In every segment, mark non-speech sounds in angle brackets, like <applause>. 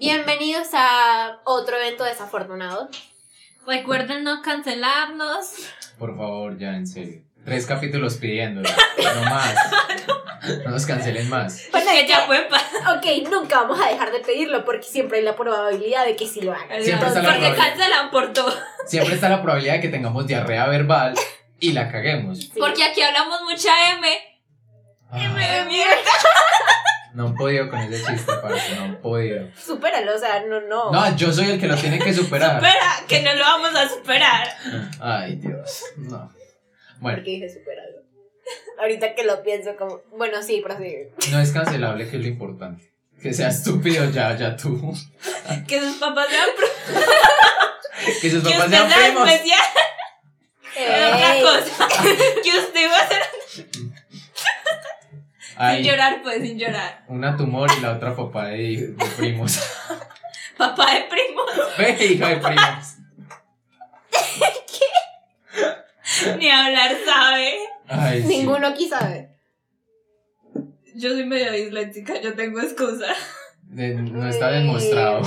Bienvenidos a otro evento desafortunado. Recuerden no cancelarnos. Por favor, ya, en serio. Tres capítulos pidiéndolo. No más. <laughs> No nos cancelen más. Bueno, que es ya pasar. Ok, nunca vamos a dejar de pedirlo porque siempre hay la probabilidad de que sí lo hagan. Siempre está la Porque probabilidad. cancelan por todo. Siempre está la probabilidad de que tengamos diarrea verbal y la caguemos. Sí. Porque aquí hablamos mucha M. M Ah, de mierda. No han podido con ese chiste, parce. No podido. Supéralo, o sea, no, no. No, yo soy el que lo tiene que superar. Espera, que no lo vamos a superar. Ay, Dios. No. Bueno, ¿Por qué dije supéralo? Ahorita que lo pienso como... Bueno, sí, prosigue. no es cancelable, que es lo importante. Que sea estúpido ya, ya tú. Que sus papás sean Que sus papás sean sea primos. especial. Otra Ay, Sin llorar, pues, sin llorar. una tumor y la otra papá de, de primos. <laughs> Papá de primos. <laughs> Ve, hija de primos. Ni hablar sabe. Ay, sí. Ninguno aquí sabe. Yo soy medio disléxica, yo tengo excusa. De- no está demostrado.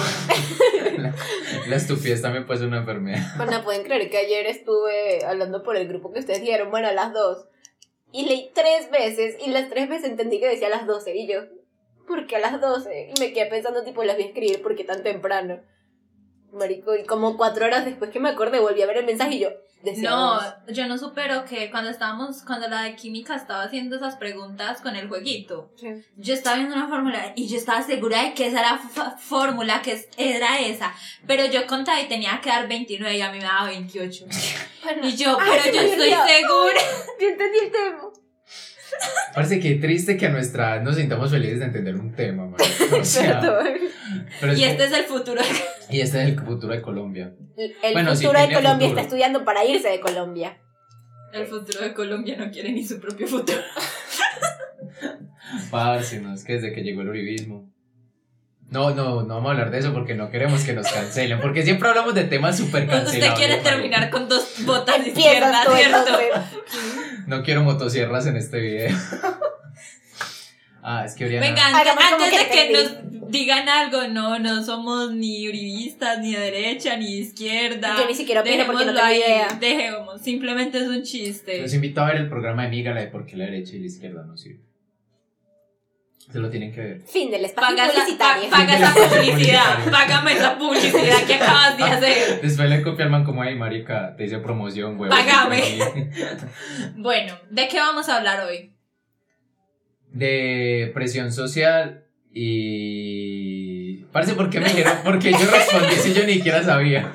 la, <laughs> la estupidez también puede ser una enfermedad. Bueno, pueden creer que ayer estuve hablando por el grupo que ustedes dieron, bueno, a las dos. Y leí tres veces, y las tres veces entendí que decía a las 12. Y yo, ¿por qué a las 12? Y me quedé pensando, tipo, las voy a escribir, ¿por qué tan temprano? Marico, y como cuatro horas después que me acordé, volví a ver el mensaje y yo, No, yo no supero que cuando estábamos, cuando la de química estaba haciendo esas preguntas con el jueguito, yo estaba viendo una fórmula y yo estaba segura de que esa era la fórmula, que es- era esa, pero yo contaba y tenía que dar 29 y a mí me daba 28. <laughs> Bueno, Y yo, Ay, pero yo estoy segura. <laughs> yo entendí el tema. Parece que triste que a nuestra edad nos sintamos felices de entender un tema, man. O <laughs> sea, Perdón. pero es Y que- este es el futuro. y este es el futuro de Colombia. El Bueno, sí, futuro de Colombia futuro. está estudiando para irse de Colombia. El futuro de Colombia no quiere ni su propio futuro. Parce, no, es que desde que llegó el uribismo. No, no, no vamos a hablar de eso porque no queremos que nos cancelen. Porque siempre hablamos de temas súper cancelables. Usted quiere terminar con dos botas de izquierda, Empiezas tú ¿cierto? No quiero motosierras en este video. <laughs> ah, es que Oriana. Como antes de que entendí. nos digan algo, no, no somos ni uribistas, ni de derecha, ni de izquierda. Yo ni siquiera opino porque no Dejémoslo tengo ahí, idea. Dejemos, simplemente es un chiste. Los invito a ver el programa de Mígala de por qué la derecha y la izquierda no sirven. Se lo tienen que ver. Fin del espacio Paga esa, publicitario. pa- paga esa Publicidad. págame esa publicidad que acabas de hacer. Después le copia al man como, ay, marica, te hice promoción, güey. Págame. <laughs> Bueno, ¿de qué vamos a hablar hoy? De presión social y... Parece porque me dijeron, porque yo respondí si yo ni siquiera sabía.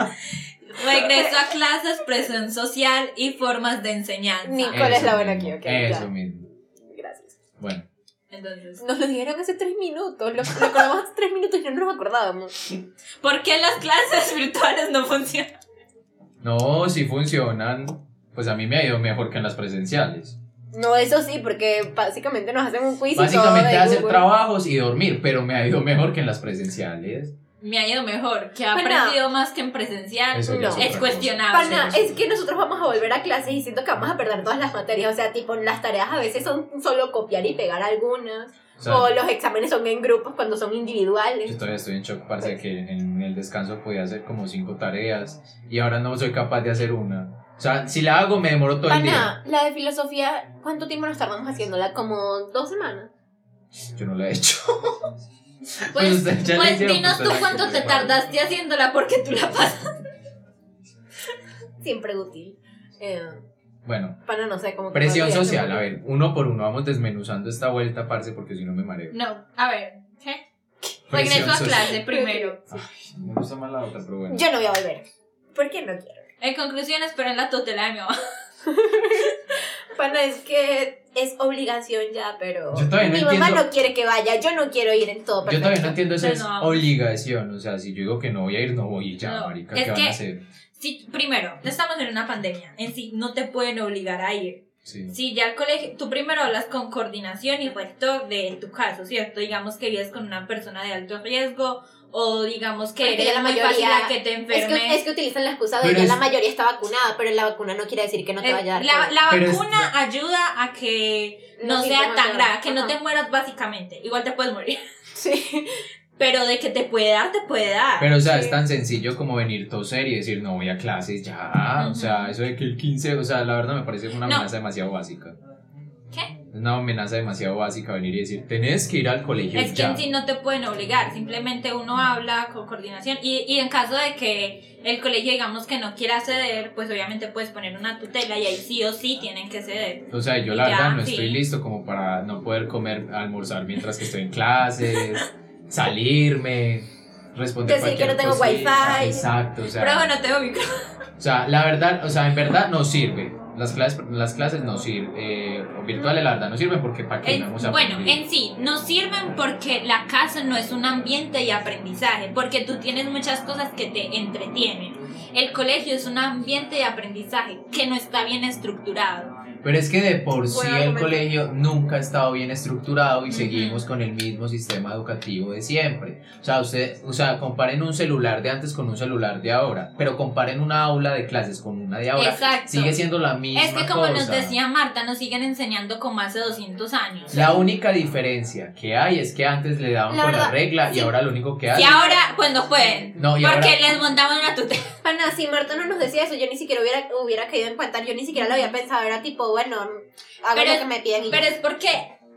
Regreso a clases, presión social y formas de enseñanza. Nicole es la buena aquí, ok. Eso ya. mismo. Gracias. Bueno, Entonces, Nos lo dijeron hace tres minutos. Lo, lo acordamos hace tres minutos y no nos acordábamos. ¿por qué las clases virtuales no funcionan? no, si funcionan, pues a mí me ha ido mejor que en las presenciales. No, eso sí, porque básicamente nos hacen un quiz y todo Básicamente de hacer Google. trabajos y dormir, pero me ha ido mejor que en las presenciales. Me ha ido mejor, que ha Bueno. aprendido más que en presencial. Eso No. es cuestionable. Pana, es que nosotros vamos a volver a clases y siento que vamos a perder todas las materias. O sea, tipo, las tareas a veces son solo copiar y pegar algunas. O sea, o los exámenes son en grupos cuando son Yo individuales. todavía estoy en shock, parce, que en el descanso podía hacer como cinco tareas y ahora no soy capaz de hacer una. O sea, si la hago me demoro todo el día. Pana, la de filosofía, ¿cuánto tiempo nos tardamos haciéndola? Como dos semanas. Yo no la he hecho. <laughs> Pues, pues hicieron, dinos pues, tú cuánto te tardaste haciéndola porque tú la pasas. Siempre útil. Eh, Bueno, pana, no sé cómo. presión social, a ver, uno por uno vamos desmenuzando esta vuelta, parce, porque si no me mareo. No, a ver, ¿qué? Presión Regreso a social. clase primero. <laughs> Ay, me gusta más la otra, pero bueno. Yo no voy a volver. ¿Por qué no quiero? En conclusión, esperen la tutela de mi mamá. <laughs> Pana, es que es obligación ya, pero. Yo no Mi mamá entiendo- no quiere que vaya, yo no quiero ir en todo. Yo Perfecto. todavía no entiendo eso, es no. obligación. O sea, si yo digo que no voy a ir, no voy y ya, No, marica, es ¿qué van a hacer? Sí, primero, estamos en una pandemia. En sí, no te pueden obligar a ir. Sí. Si ya el colegio, tú primero hablas con coordinación y rector de tu caso, ¿cierto? Digamos que vives con una persona de alto riesgo o digamos que Porque eres ya la muy mayoría- fácil a que te Es enfermes. que, es que utilizan la excusa de Pero que es- la mayoría está vacunada, pero la vacuna no quiere decir que no te Eh, vaya a dar. la, la Pero es- vacuna ayuda a que no Los sea tan grave, que no ajá. te mueras básicamente. Igual te puedes morir. <laughs> Sí. pero de que te puede dar, te puede dar. Pero, o sea, Sí. es tan sencillo como venir toser y decir, no voy a clases ya. O sea, eso de que el 15, o sea, la verdad me parece una No. amenaza demasiado básica. ¿Qué? Una amenaza demasiado básica venir y decir, tenés que ir al colegio Es que ya. en sí no te pueden obligar, simplemente uno habla con coordinación y, y en caso de que el colegio digamos que no quiera ceder, pues obviamente puedes poner una tutela y ahí sí o sí tienen que ceder. O sea, yo la ya, verdad no sí. estoy listo como para no poder comer, almorzar mientras que estoy en clases, <laughs> salirme, responder que cualquier no tengo cosita. wifi. Exacto, o sea, Pero bueno, tengo micrófono. o sea, la verdad, o sea, en verdad no sirve. Las clases, las clases no sirven, eh, virtuales la verdad no sirven porque para qué vamos a bueno, aprender? en sí, no sirven porque la casa no es un ambiente de aprendizaje, porque tú tienes muchas cosas que te entretienen. El colegio es un ambiente de aprendizaje que no está bien estructurado. Pero es que de por sí el colegio nunca ha estado bien estructurado y Ujú. seguimos con el mismo sistema educativo de siempre. O sea, usted, o sea, comparen un celular de antes con un celular de ahora, pero comparen una aula de clases con una de ahora. Exacto. Sigue siendo la misma Es que como nos cosa. decía Marta, nos siguen enseñando como hace 200 años. La única diferencia que hay es que antes le daban La con la verdad, regla y sí. ahora lo único que Y hacen. ahora, cuando pueden. No, y porque ahora- les montamos una tutela. Pana, si Marta no nos decía eso, yo ni siquiera hubiera, hubiera caído en cuenta, yo ni siquiera lo había pensado, era tipo, bueno, hago Pero lo es- que me piden y Pero ya. es porque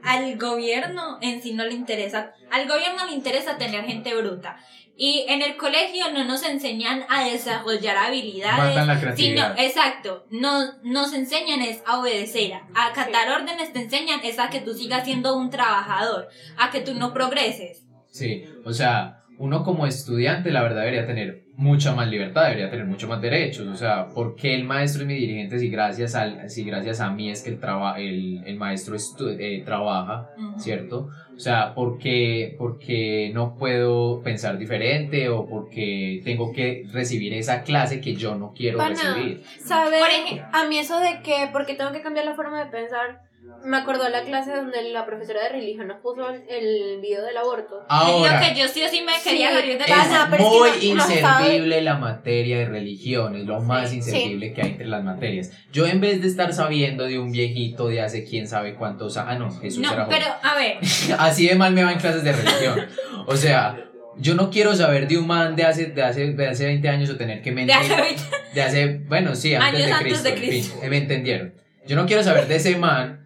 al gobierno en sí no le interesa. Al gobierno le interesa tener gente bruta. Y en el colegio no nos enseñan a desarrollar habilidades. Matan la Sino, creatividad. exacto, no nos enseñan es a obedecer, a acatar órdenes te enseñan es a que tú sigas siendo un trabajador, a que tú no progreses. Sí, o sea, uno como estudiante la verdad debería tener mucha más libertad, debería tener mucho más derechos, o sea, ¿por qué el maestro es mi dirigente si gracias, al, si gracias a mí es que el, traba, el, el maestro estu- eh, trabaja. ¿cierto? O sea, ¿por qué, porque no puedo pensar diferente o porque tengo que recibir esa clase que yo no quiero Pana, recibir? ¿Sabes? Por ejemplo. A mí eso de que, porque tengo que cambiar la forma de pensar, me acordó la clase donde la profesora de religión nos puso el, video del aborto. Ahora, Digo que yo sí o sí me Sí, quería salir de es- pero es que muy no sabe- inservible la materia de religión, es lo más Sí, inservible que hay entre las materias. Yo en vez de estar sabiendo de un viejito de hace quién sabe cuántos años, ah no, Jesús era No, joven. pero a ver, <laughs> Así de mal me va en clases de religión. O sea, yo no quiero saber de un man de hace, de hace, de hace 20 años o tener que de mentir. hace 20 de hace- bueno, sí, antes Años de antes Cristo. de en fin, Cristo. me entendieron. Yo no quiero saber de ese man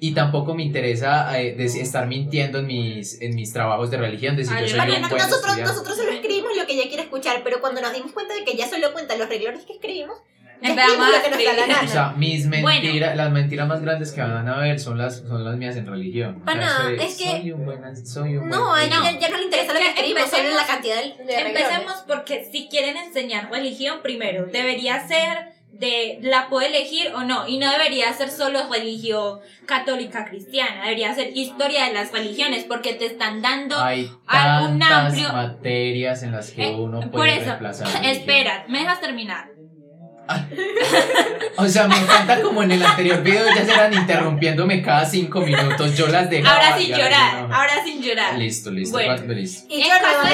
y tampoco me interesa eh, de estar mintiendo en mis, en mis trabajos de religión, de si Ah, yo soy no- un buen nosotros, estudiante. nosotros solo escribimos lo que ella quiere escuchar, pero cuando nos dimos cuenta de que ella solo cuenta los renglones que escribimos, ya Empezamos a lo que nos da la escribir. gana. O sea, mis Bueno. mentiras, las mentiras más grandes que van a ver son las, son las mías en religión. O sea, soy, es que- soy un buen, soy un no, buen No. ya, ya no le interesa Es lo que escribimos, solo la cantidad de. Empecemos porque si quieren enseñar religión, primero, debería ser de la puedo elegir o no, y no debería ser solo religión católica cristiana, debería ser historia de las religiones, porque te están dando... Hay algún amplio- materias en las que Eh, uno por puede eso, reemplazar. espera, ¿me dejas terminar? <laughs> O sea, me encanta como en el anterior video ellas eran interrumpiéndome cada cinco minutos. Yo las dejaba. Ahora sin llorar, ahora sin llorar. Listo, listo. Bueno. listo. Y yo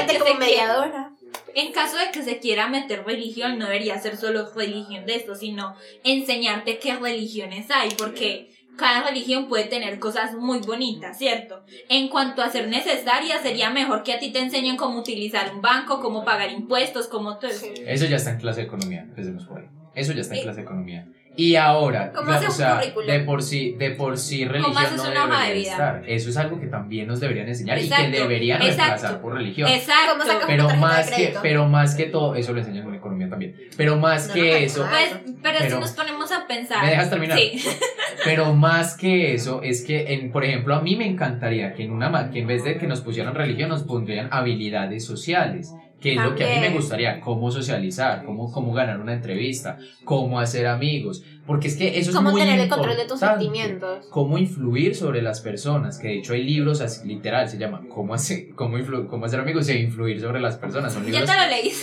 que como mediadora. En caso de que se quiera meter religión, no debería ser solo religión de esto, sino enseñarte qué religiones hay, porque cada religión puede tener cosas muy bonitas, ¿cierto? En cuanto a ser necesaria, sería mejor que a ti te enseñen cómo utilizar un banco, cómo pagar impuestos, cómo todo eso. Eso ya está en clase de economía. Empecemos por ahí. Eso ya está en Eh. clase de economía. Y ahora, ¿Cómo haces o sea, currículum? de por sí, de por sí religión haces no una hoja de debería vida? estar. Eso es algo que también nos deberían enseñar y Exacto, que deberían exacto. reemplazar por religión. Exacto. ¿Cómo sacas Pero más de que, crédito? pero más que todo, eso lo enseñan en economía también. Pero más No, que no, eso, no. Pues, pero, si Pero- nos ponemos a pensar. ¿Me dejas terminar? Sí. <laughs> Pero más que eso, es que, en, por ejemplo, a mí me encantaría que en una ma- que en vez de que nos pusieran religión, nos pondrían habilidades sociales. Que es lo que a mí me gustaría, cómo socializar, cómo, cómo ganar una entrevista, cómo hacer amigos. Porque es que eso es Cómo muy tener el control de tus sentimientos. Cómo influir sobre las personas, que de hecho hay libros así, literal, se llama Cómo, hacer, cómo, influ- cómo hacer amigos e influir sobre las personas. Son Ya te lo leí. <laughs>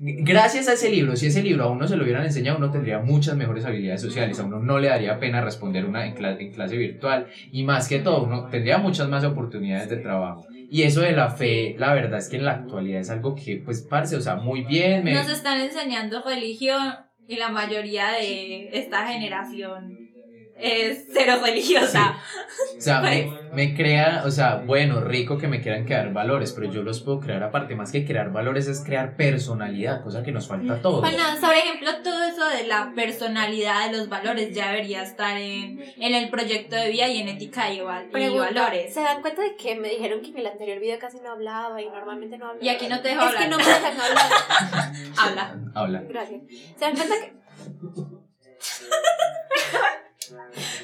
Gracias a ese libro, si ese libro a uno se lo hubieran enseñado, uno tendría muchas mejores habilidades sociales, a uno no le daría pena responder una en, cla- en clase virtual y más que todo, uno tendría muchas más oportunidades de trabajo. Y eso de la fe, la verdad es que en la actualidad es algo que, pues, parce, o sea, muy bien, me... Nos están enseñando religión y la mayoría de esta generación es cero religiosa. O sea, me, me crea, o sea, bueno, rico que me quieran crear valores, pero yo los puedo crear aparte. Más que crear valores es crear personalidad, cosa que nos falta a todos. Bueno, por ejemplo, todo eso de la personalidad, de los valores, ya debería estar en, en el proyecto de vida y en ética y, val- y Pregunta, valores. ¿Se dan cuenta de que me dijeron que en el anterior video casi no hablaba y normalmente no hablaba? Y aquí no te dejo Es hablar. que no me dejan hablar. <laughs> Habla. Habla. Gracias. ¿Se dan cuenta que <laughs>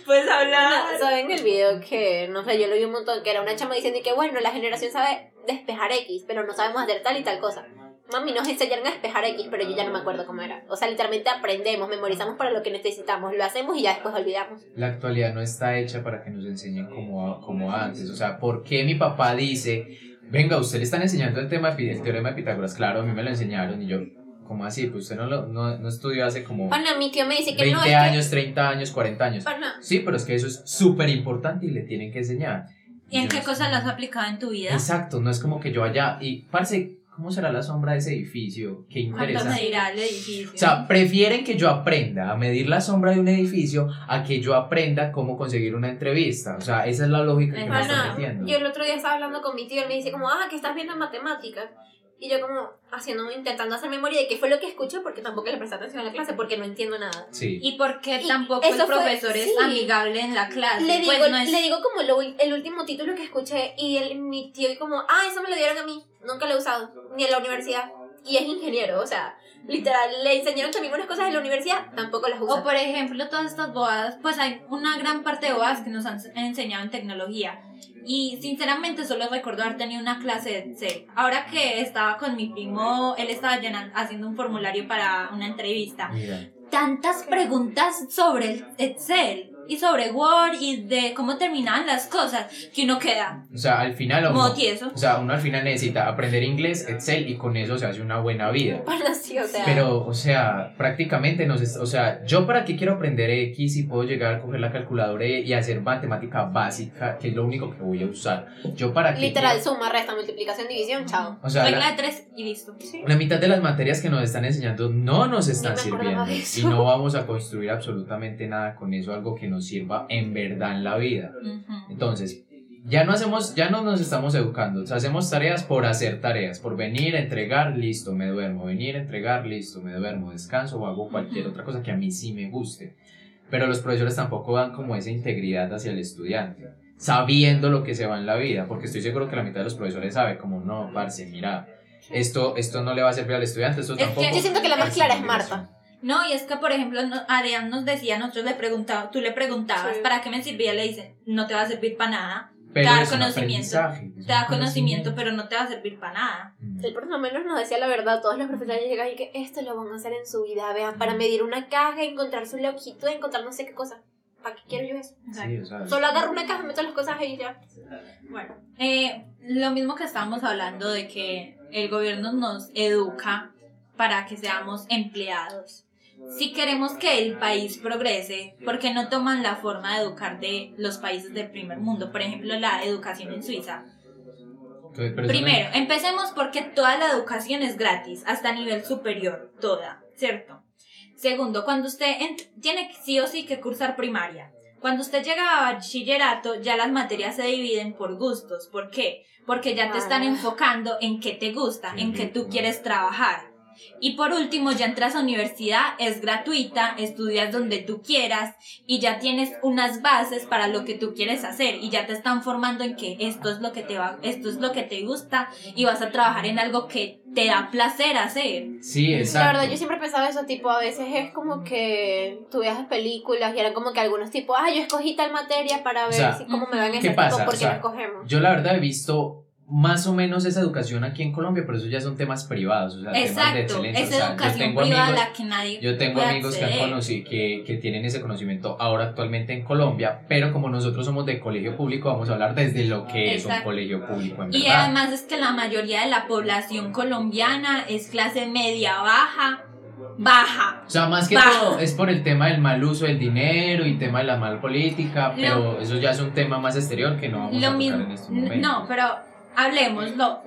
Puedes hablar. No, saben el video que, no sé, yo lo vi un montón, que era una chama diciendo y que bueno, la generación sabe despejar X, pero no sabemos hacer tal y tal cosa. Mami, nos enseñaron a despejar X, pero yo ya no me acuerdo cómo era. O sea, literalmente aprendemos, memorizamos para lo que necesitamos, lo hacemos y ya después olvidamos. La actualidad no está hecha para que nos enseñen como, como antes. O sea, ¿por qué mi papá dice, venga, usted le están enseñando el tema, de Pi- el teorema de Pitágoras? Claro, a mí me lo enseñaron y yo, ¿cómo así? Pues usted no, lo, no, no estudió hace como Pana, mi tío me dice que 20 no es años, 30 años, 40 años. que... Pana, Sí, pero es que eso es súper importante y le tienen que enseñar. ¿Y en yo qué no cosas lo has aplicado en tu vida? Exacto, no es como que yo vaya y, parce, ¿cómo será la sombra de ese edificio? Qué ¿Cuánto interesante. medirá el edificio? O sea, prefieren que yo aprenda a medir la sombra de un edificio a que yo aprenda cómo conseguir una entrevista. O sea, esa es la lógica que me están metiendo. yo el otro día estaba hablando con mi tío y me dice como, ah, que estás viendo en matemáticas. Y yo como haciendo, intentando hacer memoria de qué fue lo que escuché porque tampoco le presté atención a la clase porque no entiendo nada. Sí. ¿Y por qué Y tampoco el fue- profesor es sí. amigable en la clase? Le digo, Pues no es- le digo como lo el último título que escuché y el, mi tío y como, ah, eso me lo dieron a mí, nunca lo he usado, ni en la universidad. Y es ingeniero, o sea, literal, le enseñaron también unas cosas en la universidad, tampoco las usa. O por ejemplo, todas estas bobadas, pues hay una gran parte de bobadas que nos han enseñado en tecnología. Y sinceramente solo recuerdo haber tenido una clase de Excel. Ahora que estaba con mi primo, él estaba llenando, haciendo un formulario para una entrevista. Mira. Tantas preguntas sobre el Excel y sobre Word y de cómo terminaban las cosas que uno queda O sea, al final uno, o sea, uno al final necesita aprender inglés, Excel y con eso se hace una buena vida. <laughs> Pana, sí, o sea. Pero, o sea, prácticamente nos o sea, yo para qué quiero aprender X si puedo llegar a coger la calculadora y hacer matemática básica, que es lo único que voy a usar. Yo para qué Literal, quiero- suma, resta, multiplicación, división, chao. o sea, Regla la, de tres y listo. la mitad de las materias que nos están enseñando no nos están sirviendo y no vamos a construir absolutamente nada con eso, algo que nos sirva en verdad en la vida. Ujú. Entonces, ya no hacemos, ya no nos estamos educando, o sea, hacemos tareas por hacer tareas, por venir entregar, listo, me duermo, venir entregar, listo, me duermo, descanso o hago cualquier otra cosa que a mí sí me guste. Pero los profesores tampoco dan como esa integridad hacia el estudiante, sabiendo lo que se va en la vida, porque estoy seguro que la mitad de los profesores sabe como, no, parce, mira, esto, esto no le va a servir al estudiante, esto Es que tampoco. Yo siento que la más clara es. Marta. No, y es que, por ejemplo, no- Adrián nos decía, nosotros le preguntábamos, tú le preguntabas, Sí. ¿para qué me servía? Le dicen, no te va a servir para nada. Pero te da conocimiento. Te da conocimiento, pero no te va a servir para nada. Mm. Él por lo menos nos decía la verdad, todos los profesores llegan y que esto lo van a hacer en su vida, vean, para medir una caja, encontrar su longitud, encontrar no sé qué cosa. ¿Para qué quiero yo eso? Sí, o sea, Solo agarro una caja, meto las cosas ahí y ya. Bueno, eh, lo mismo que estábamos hablando de que el gobierno nos educa para que seamos empleados. Si queremos que el país progrese, ¿por qué no toman la forma de educar de los países del primer mundo? Por ejemplo, la educación en Suiza. Primero, empecemos porque toda la educación es gratis, hasta nivel superior, toda, ¿cierto? Segundo, cuando usted tiene sí o sí que cursar primaria. Cuando usted llega a bachillerato, ya las materias se dividen por gustos. ¿Por qué? Porque ya te están enfocando en qué te gusta, en qué tú quieres trabajar. Y por último, ya entras a universidad, es gratuita, estudias donde tú quieras y ya tienes unas bases para lo que tú quieres hacer y ya te están formando en que esto es lo que te va, esto es lo que te gusta y vas a trabajar en algo que te da placer hacer. Sí, La exacto. verdad, yo siempre pensaba eso, tipo, a veces es como que tú veas películas y eran como que algunos tipos, ah, yo escogí tal materia para ver sea, si, cómo me van ¿qué ese pasa? tipo, porque O sea, no escogemos. Yo la verdad he visto más o menos esa educación aquí en Colombia, pero eso ya son temas privados, o sea, temas de Exacto, excelencia. es o sea, yo educación tengo privada amigos, la que nadie yo tengo amigos que, han conocido, que, que tienen ese conocimiento ahora actualmente en Colombia, pero como nosotros somos de colegio público, vamos a hablar desde lo que es un Exacto. colegio público en Y verdad. además es que la mayoría de la población colombiana es clase media baja, baja. O sea, más que todo es por el tema del mal uso del dinero y tema de la mal política, pero eso ya es un tema más exterior que no vamos a tocar en estos momentos. no, pero hablemoslo.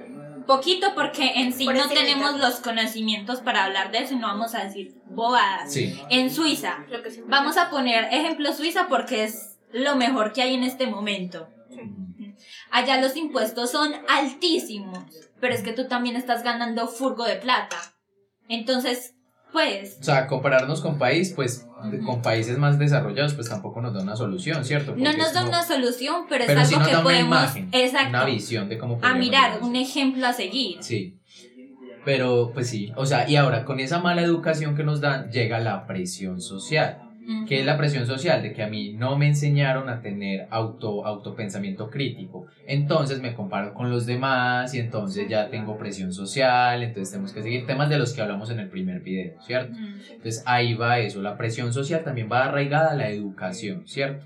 Poquito porque en sí Por no tenemos los conocimientos para hablar de eso y no vamos a decir bobadas. Sí. En Suiza, Lo que siempre- vamos a poner ejemplo Suiza porque es lo mejor que hay en este momento. Allá los impuestos son altísimos, pero es que tú también estás ganando furgo de plata. Entonces, pues, O sea, compararnos con país, pues con países más desarrollados, pues tampoco nos da una solución, ¿cierto? no nos da como- una solución, pero, Pero es sí algo nos que da una podemos, imagen, exacto, una visión de cómo a mirar, un ejemplo a seguir. Sí. Pero, pues sí, o sea, y ahora con esa mala educación que nos dan, llega la presión social. ¿Qué es la presión social? De que a mí no me enseñaron a tener auto, autopensamiento crítico. Entonces me comparo con los demás y entonces ya tengo presión social, entonces tenemos que seguir temas de los que hablamos en el primer video, ¿cierto? Entonces ahí va eso, la presión social también va arraigada a la educación, ¿cierto?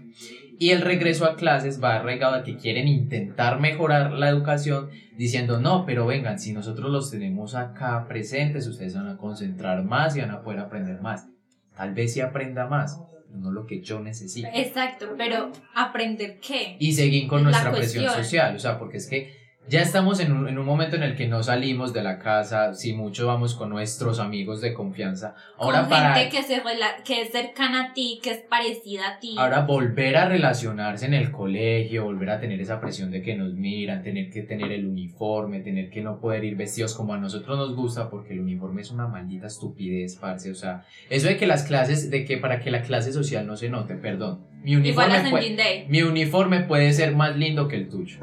Y el regreso a clases va arraigado a que quieren intentar mejorar la educación diciendo, no, pero vengan, si nosotros los tenemos acá presentes, ustedes van a concentrar más y van a poder aprender más. Tal vez sí aprenda más, pero no lo que yo necesito. Exacto, pero aprender qué. Y seguir con Es nuestra presión social, o sea, porque es que ya estamos en un, en un momento en el que no salimos de la casa, si mucho vamos con nuestros amigos de confianza. Ahora con para... gente que, se rela- que es cercana a ti, que es parecida a ti. Ahora volver a relacionarse en el colegio, volver a tener esa presión de que nos miran, tener que tener el uniforme, tener que no poder ir vestidos como a nosotros nos gusta, porque el uniforme es una maldita estupidez, parce. O sea, eso de que las clases, de que para que la clase social no se note, perdón. Mi uniforme, puede, mi uniforme puede ser más lindo que el tuyo.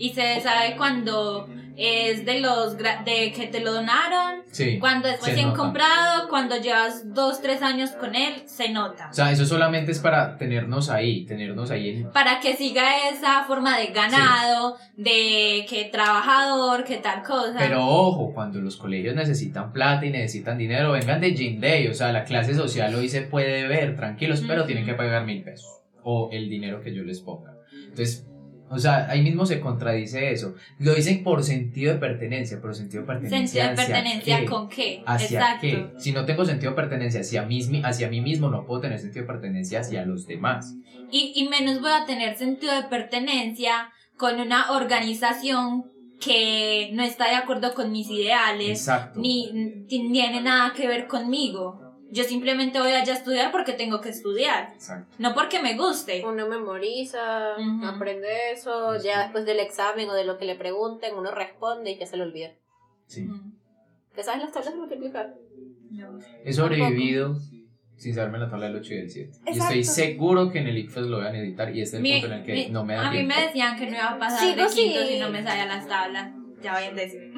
Y se sabe cuando es de los de que te lo donaron, Sí. cuando es recién nota. comprado, cuando llevas dos, tres años con él, se nota. O sea, eso solamente es para tenernos ahí, tenernos ahí en, Para que siga esa forma de ganado, de que trabajador, que tal cosa. Pero ojo, cuando los colegios necesitan plata y necesitan dinero, vengan de Gym Day. O sea, la clase social hoy se puede ver, tranquilos, pero Ujú. tienen que pagar mil pesos. O el dinero que yo les ponga. Entonces, o sea, ahí mismo se contradice eso. Lo dicen por sentido de pertenencia, pero sentido de pertenencia. Sentido de ¿hacia pertenencia qué? con qué. ¿Hacia Exacto. qué? Si no tengo sentido de pertenencia hacia mí, hacia mí mismo, no puedo tener sentido de pertenencia hacia los demás. Y, y menos voy a tener sentido de pertenencia con una organización que no está de acuerdo con mis ideales, Exacto. ni tiene nada que ver conmigo. Yo simplemente voy allá a estudiar porque tengo que estudiar, Exacto. no porque me guste. Uno memoriza, aprende eso, ya después del examen o de lo que le pregunten, uno responde y ya se lo olvida. Sí. ¿Te sabes las tablas de multiplicar? no. He sobrevivido sin saberme la tabla del 8 y del 7. Y estoy seguro que en el ICFES lo van a editar y este es el Mi- punto en el que mi- no me da a mí tiempo. me decían que no iba a pasar de quinto sí. si no me sabía las tablas. Ya vayan a decir.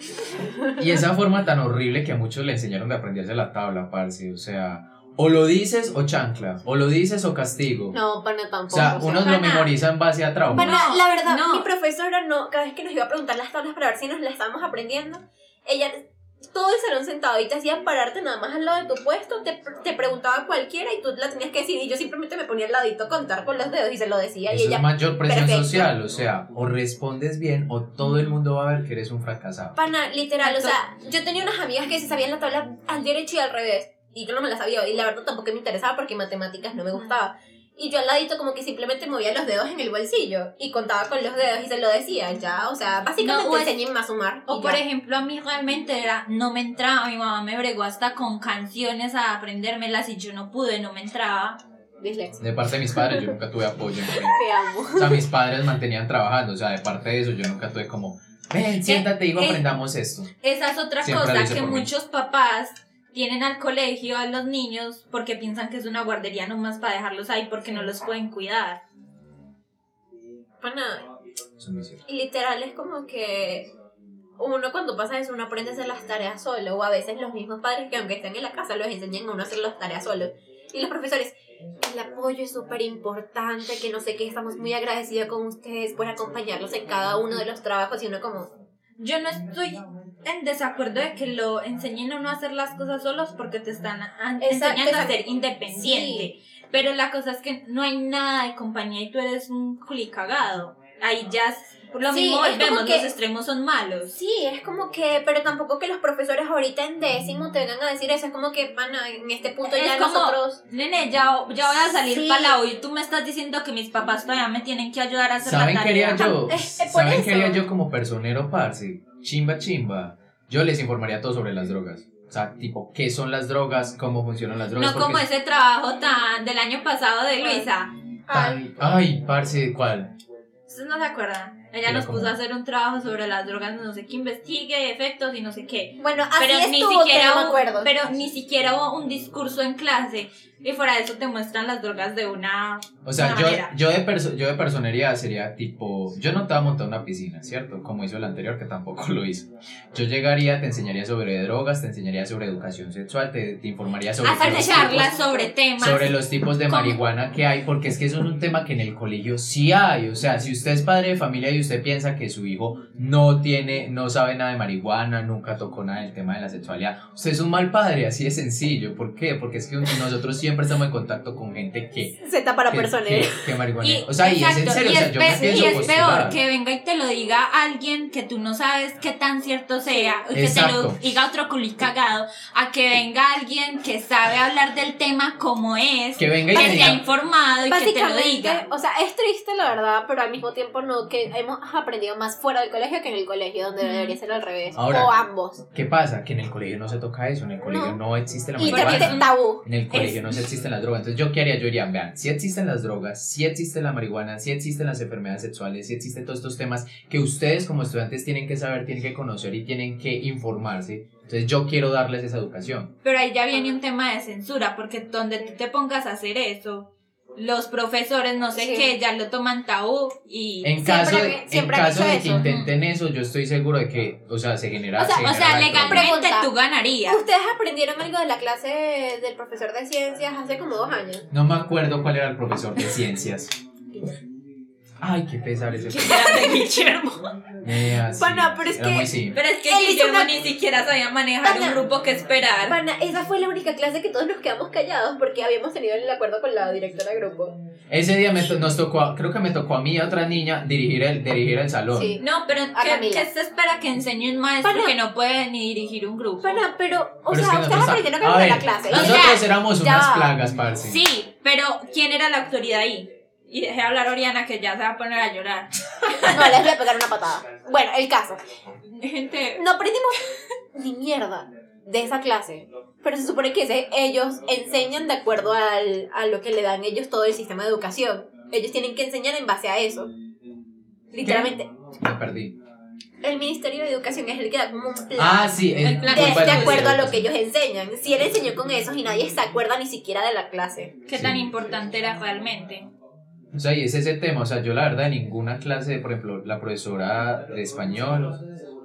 Y esa forma tan horrible que a muchos le enseñaron de aprenderse la tabla, parce. O sea, o lo dices o chancla, o lo dices o castigo. No, pana tampoco. o sea, unos lo memorizan en base a trauma. Pana, No, la verdad, no. mi profesora no, cada vez que nos iba a preguntar las tablas para ver si nos las estábamos aprendiendo, ella salón sentado y te hacía pararte nada más al lado de tu puesto, te, te preguntaba cualquiera y tú la tenías que decir y yo simplemente me ponía al ladito a contar con los dedos y se lo decía y Eso ella, es mayor presión perfecto. social, o sea, o respondes bien o todo el mundo va a ver que eres un fracasado. pana, literal, o sea, yo tenía unas amigas que se sabían la tabla al derecho y al revés y yo no me la sabía y la verdad tampoco me interesaba porque matemáticas no me gustaba. Y yo al ladito como que simplemente movía los dedos en el bolsillo y contaba con los dedos y se lo decía, ya, o sea, básicamente No, o enseñenme a sumar. O por ya. ejemplo, a mí realmente era, no me entraba, mi mamá me bregó hasta con canciones a aprendérmelas y yo no pude, no me entraba. Dislexia. De parte de mis padres, yo nunca tuve apoyo. Te amo. O sea, mis padres mantenían trabajando, o sea, de parte de eso yo nunca tuve como, ven, siéntate, hijo, eh, aprendamos esto. Esa es otra Siempre cosa que muchos papás tienen al colegio a los niños porque piensan que es una guardería nomás para dejarlos ahí porque no los pueden cuidar. Cierto. y literal es como que uno cuando pasa eso, uno aprende a hacer las tareas solo, o a veces los mismos padres que aunque estén en la casa los enseñan a uno a hacer las tareas solo. Y los profesores, el apoyo es súper importante, que no sé qué, estamos muy agradecidos con ustedes por acompañarlos en cada uno de los trabajos y uno como, Yo no estoy en desacuerdo de que lo enseñen a uno a hacer las cosas solos porque te están a- Exacto, enseñando a ser independiente. Pero la cosa es que no hay nada de compañía y tú eres un culicagado. Ahí ya es- por lo Sí, mismo volvemos, que- los extremos son malos. Sí, es como que, pero tampoco que los profesores ahorita en décimo te vengan a decir eso, es como que, pana, en este punto Es ya como- nosotros... Nene, ya, ya voy a salir Sí. para la U y tú me estás diciendo que mis papás todavía me tienen que ayudar a hacer ¿Saben la qué haría tarea. yo? <laughs> Eh, eh, ¿Saben qué haría yo como personero, parce? Chimba, chimba, yo les informaría todo sobre las drogas. O sea, tipo, ¿qué son las drogas? ¿Cómo funcionan las drogas? No como ese trabajo tan del año pasado de Luisa. Ay, ay, parce, ¿cuál? ¿Ustedes no se acuerdan? Ella nos puso como- a hacer un trabajo sobre las drogas, no sé qué investigue, efectos y no sé qué. Bueno, así Pero ni estuvo, que siquiera no me hubo- acuerdo. pero ni siquiera hubo un discurso en clase. Y fuera de eso te muestran las drogas de una O sea, Una yo, manera. yo, de perso- yo de personería sería tipo, yo no te voy a montar una piscina, ¿cierto? Como hizo el anterior, que tampoco lo hizo. Yo llegaría, te enseñaría sobre drogas, te enseñaría sobre educación sexual, te, te informaría sobre hacer charlas sobre temas. sobre los tipos de ¿Cómo? marihuana que hay, porque es que eso es un tema que en el colegio sí hay. O sea, si usted es padre de familia y usted piensa que su hijo no tiene, no sabe nada de marihuana, nunca tocó nada del tema de la sexualidad, usted es un mal padre, así de sencillo. ¿Por qué? Porque es que nosotros siempre estamos en contacto con gente que Z para que, personas. que, que. Y, o sea, y es en exacto, serio, y o sea, es yo pe- me y es peor que venga y te lo diga alguien que tú no sabes qué tan cierto sea, que te Exacto. lo diga otro culi cagado, a que venga alguien que sabe hablar del tema como es, Que venga y que me se ha diga, informado y que te lo diga. o sea, es triste la verdad, pero al mismo tiempo no, que hemos aprendido más fuera del colegio que en el colegio, donde debería ser al revés. Ahora, o ambos. ¿qué pasa? Que en el colegio no se toca eso, en el colegio no, existe la marihuana. tabú. En el colegio no se existen las drogas. Entonces, ¿yo qué haría? Yo diría, vean, si existen las drogas, si existe la marihuana, si existen las enfermedades sexuales, si existen todos estos temas que ustedes como estudiantes tienen que saber, tienen que conocer y tienen que informarse. Entonces, yo quiero darles esa educación. Pero ahí ya viene un tema de censura, porque donde tú te pongas a hacer eso, los profesores no sé Sí. qué, ya lo toman tabú y... En Siempre caso, de, en siempre han caso de que intenten eso, yo estoy seguro de que, o sea, se genera. O sea, se O genera sea, el legalmente tú ganarías. ¿Ustedes aprendieron algo de la clase del profesor de ciencias hace como dos años? No me acuerdo cuál era el profesor de ciencias. <laughs> Ay, qué pesar ese Que profesor. era de Guillermo. Mira, sí, Bueno, pero es era que- muy simple. Pero es que Él hizo Guillermo una- ni siquiera sabía manejar Pana. un grupo que esperar. Pana, esa fue la única clase que todos nos quedamos callados porque habíamos tenido el acuerdo con la directora de grupo. Ese día me to- nos tocó, creo que me tocó a mí y a otra niña dirigir el, dirigir el salón. Sí. No, pero A ¿qué, Camila. qué se espera que enseñe un maestro Pana. que no puede ni dirigir un grupo? Pana, pero, o Pero es sea, que ustedes nosotros- aprendieron a algo de la clase. O sea, Nosotros éramos ya unas va. plagas, parce. Sí, pero ¿quién era la autoridad ahí? Y dejé hablar a Oriana que ya se va a poner a llorar. <laughs> No, les voy a pegar una patada. Bueno, el caso. Gente, No aprendimos ni mierda de esa clase. Pero se supone que ese- ellos enseñan de acuerdo al, a lo que le dan ellos todo el sistema de educación. Ellos tienen que enseñar en base a eso. Literalmente, Me perdí. el Ministerio de Educación es el que da como un plan. Ah, sí. El plan de, de acuerdo a lo que ellos enseñan. Si él enseñó con esos y nadie se acuerda ni siquiera de la clase. ¿qué Sí. tan importante era realmente? O sea, y es ese tema. O sea, yo la verdad, ninguna clase, por ejemplo, la profesora de español,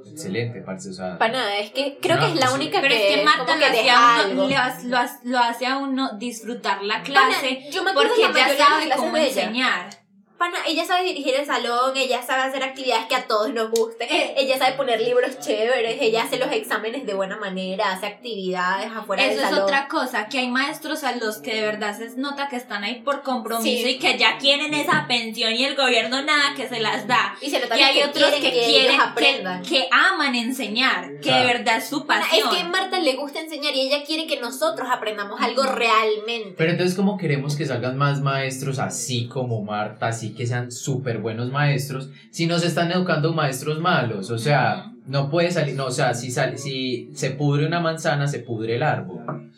excelente, parce. O sea, Para nada, es que creo No, que es la única Pero que es que Marta lo que hace, deja a algo. uno, le hace- lo, hace- lo hace a uno disfrutar la Pana, clase yo me acuerdo porque la ya sabe cómo enseñar. Pana, ella sabe dirigir el salón, ella sabe hacer actividades que a todos nos gusten, Eh. ella sabe poner libros chéveres, ella hace los exámenes de buena manera, hace actividades afuera Eso del es salón. otra cosa, que hay maestros a los que de verdad se nota que están ahí por compromiso Sí. y que ya quieren esa pensión y el gobierno nada que se las da. Y se Y que hay otros quieren que que, quieren, ellos que, aprendan. que aman enseñar, que Claro. de verdad es su Pana, pasión. es que a Marta le gusta enseñar y ella quiere que nosotros aprendamos algo realmente. Pero entonces, ¿cómo queremos que salgan más maestros así como Marta, así que sean súper buenos maestros, si nos están educando maestros malos? O sea, no puede salir, no, o sea, si, sale, si se pudre una manzana, se pudre el árbol.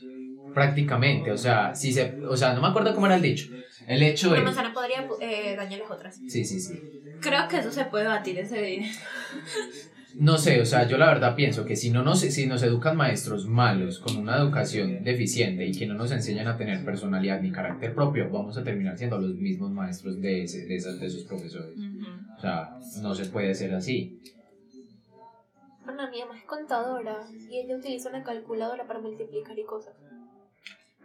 Prácticamente, o sea, si se, o sea, no me acuerdo cómo era el dicho. El hecho Una manzana podría eh, dañar las otras. Sí, sí, sí. Creo que eso se puede batir ese. No sé, o sea, yo la verdad pienso que si no nos, si nos educan maestros malos, con una educación deficiente y que no nos enseñan a tener personalidad ni carácter propio, vamos a terminar siendo los mismos maestros de, ese, de, esas, de esos profesores. O sea, no se puede ser así. Pana, mi mamá es contadora y ella utiliza una calculadora para multiplicar y cosas.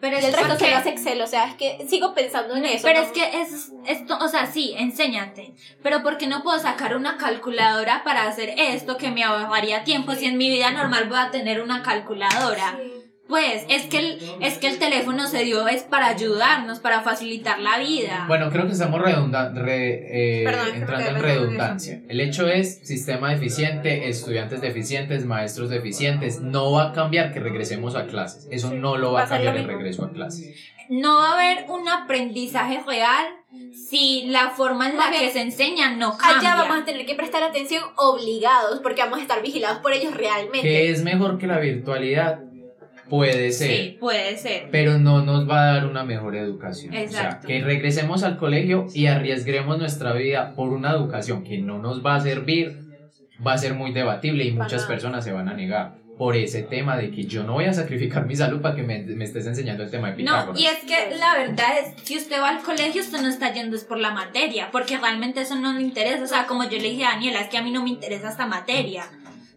Pero el resto se lo hace Excel, o sea, es que sigo pensando en eso. Pero ¿no? es que es esto, o sea, sí, enséñate. Pero ¿por qué no puedo sacar una calculadora para hacer esto que me ahorraría tiempo si en mi vida normal voy a tener una calculadora? Sí. Pues es que el, es que el teléfono se dio es para ayudarnos, para facilitar la vida. Bueno, creo que estamos redunda- re- eh, Perdón, es que me entrando en redundancia. El hecho es sistema deficiente, estudiantes deficientes, maestros deficientes. No va a cambiar que regresemos a clases. Eso no lo va va a cambiar el regreso a clases. No va a haber un aprendizaje real si la forma en la que se enseña no cambia. Allá vamos a tener que prestar atención obligados porque vamos a estar vigilados por ellos realmente. Que es mejor que la virtualidad, puede ser. Sí, puede ser. pero no nos va a dar una mejor educación. Exacto. O sea, que regresemos al colegio y arriesguemos nuestra vida por una educación que no nos va a servir, va a ser muy debatible y muchas personas se van a negar por ese tema de que yo no voy a sacrificar <laughs> mi salud para que me, me estés enseñando el tema de No, Pitágoras. y es que la verdad es, si usted va al colegio, usted no está yendo es por la materia, porque realmente eso no le interesa. O sea, como yo le dije a Daniela, es que a mí no me interesa esta materia.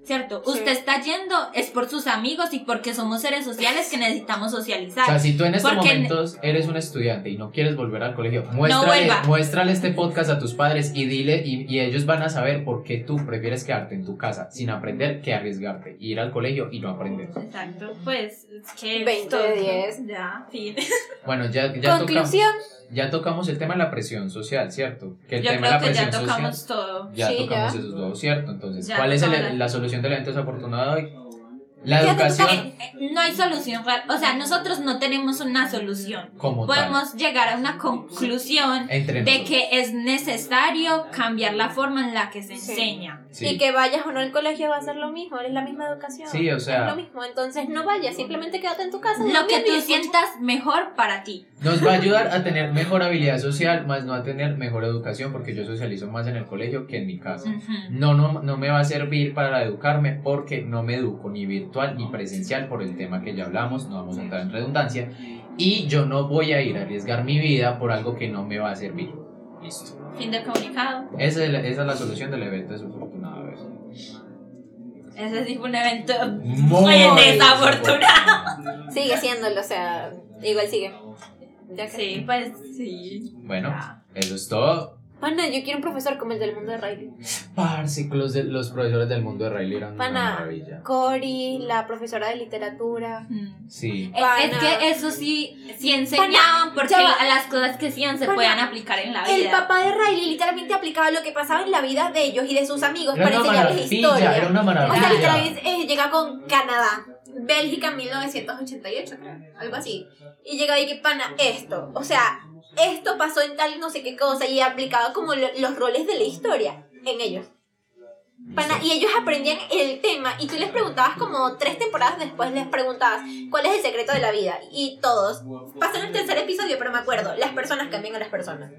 ¿Cierto? Sí. Usted está yendo es por sus amigos y porque somos seres sociales que necesitamos socializar. O sea, si tú en estos Porque- momentos eres un estudiante y no quieres volver al colegio, muéstrale, vuelva. muéstrale este podcast a tus padres y dile, y, y ellos van a saber por qué tú prefieres quedarte en tu casa sin aprender que arriesgarte, ir al colegio y no aprender. Exacto, pues es que 20 esto- de 10. Ya, fin. Bueno, ya, ya tocamos. Ya tocamos el tema de la presión social, ¿cierto? Que el Yo tema creo de la que ya presión tocamos social. todo. Ya Sí, tocamos ya. esos dos, ¿cierto? Entonces, Ya ¿cuál es el- la solución del evento desafortunado de hoy? La educación Eh, No hay solución. O sea, nosotros no tenemos una solución. como tal. Podemos llegar a una conclusión Entre de que es necesario cambiar la forma en la que se Sí. enseña. Sí. Y que vayas o no al colegio va a ser lo mismo, es la misma educación. Sí, o sea- Es lo mismo, entonces no vayas, simplemente quédate en tu casa. Lo que tú sientas mejor para ti. Nos va a ayudar a tener mejor habilidad social, más no a tener mejor educación, porque yo socializo más en el colegio que en mi casa. No, no, no me va a servir para educarme porque no me educo ni virtual ni presencial por el tema que ya hablamos, no vamos a entrar en redundancia. Y yo no voy a ir a arriesgar mi vida por algo que no me va a servir. Listo. Fin del comunicado. Esa es la, esa es la solución del evento desafortunado. Ese sí fue un evento Muy muy desafortunado. Sigue siéndolo, o sea, igual sigue. Ya que- Sí, pues sí. Bueno, eso es todo. Pana, yo quiero un profesor como el del mundo de Riley. Parce, los, de- los profesores del mundo de Riley eran una Pana, maravilla. Cory, la profesora de literatura. Mm. Sí. Es, Pana. es que eso sí, sí enseñaban porque ya va. la- las cosas que hacían se Pana, puedan aplicar en la vida. El papá de Riley literalmente aplicaba lo que pasaba en la vida de ellos y de sus amigos Era para una enseñarles maravilla, historia. era una O sea, maravilla. literalmente eh, llega con Canadá, Bélgica en 1988, creo, algo así. Y llega ahí que pana esto, o sea, esto pasó en tal no sé qué cosa y aplicaba como lo- los roles de la historia en ellos. Pana, y ellos aprendían el tema y tú les preguntabas como tres temporadas después les preguntabas cuál es el secreto de la vida y todos pasan el tercer episodio pero me acuerdo las personas cambian a las personas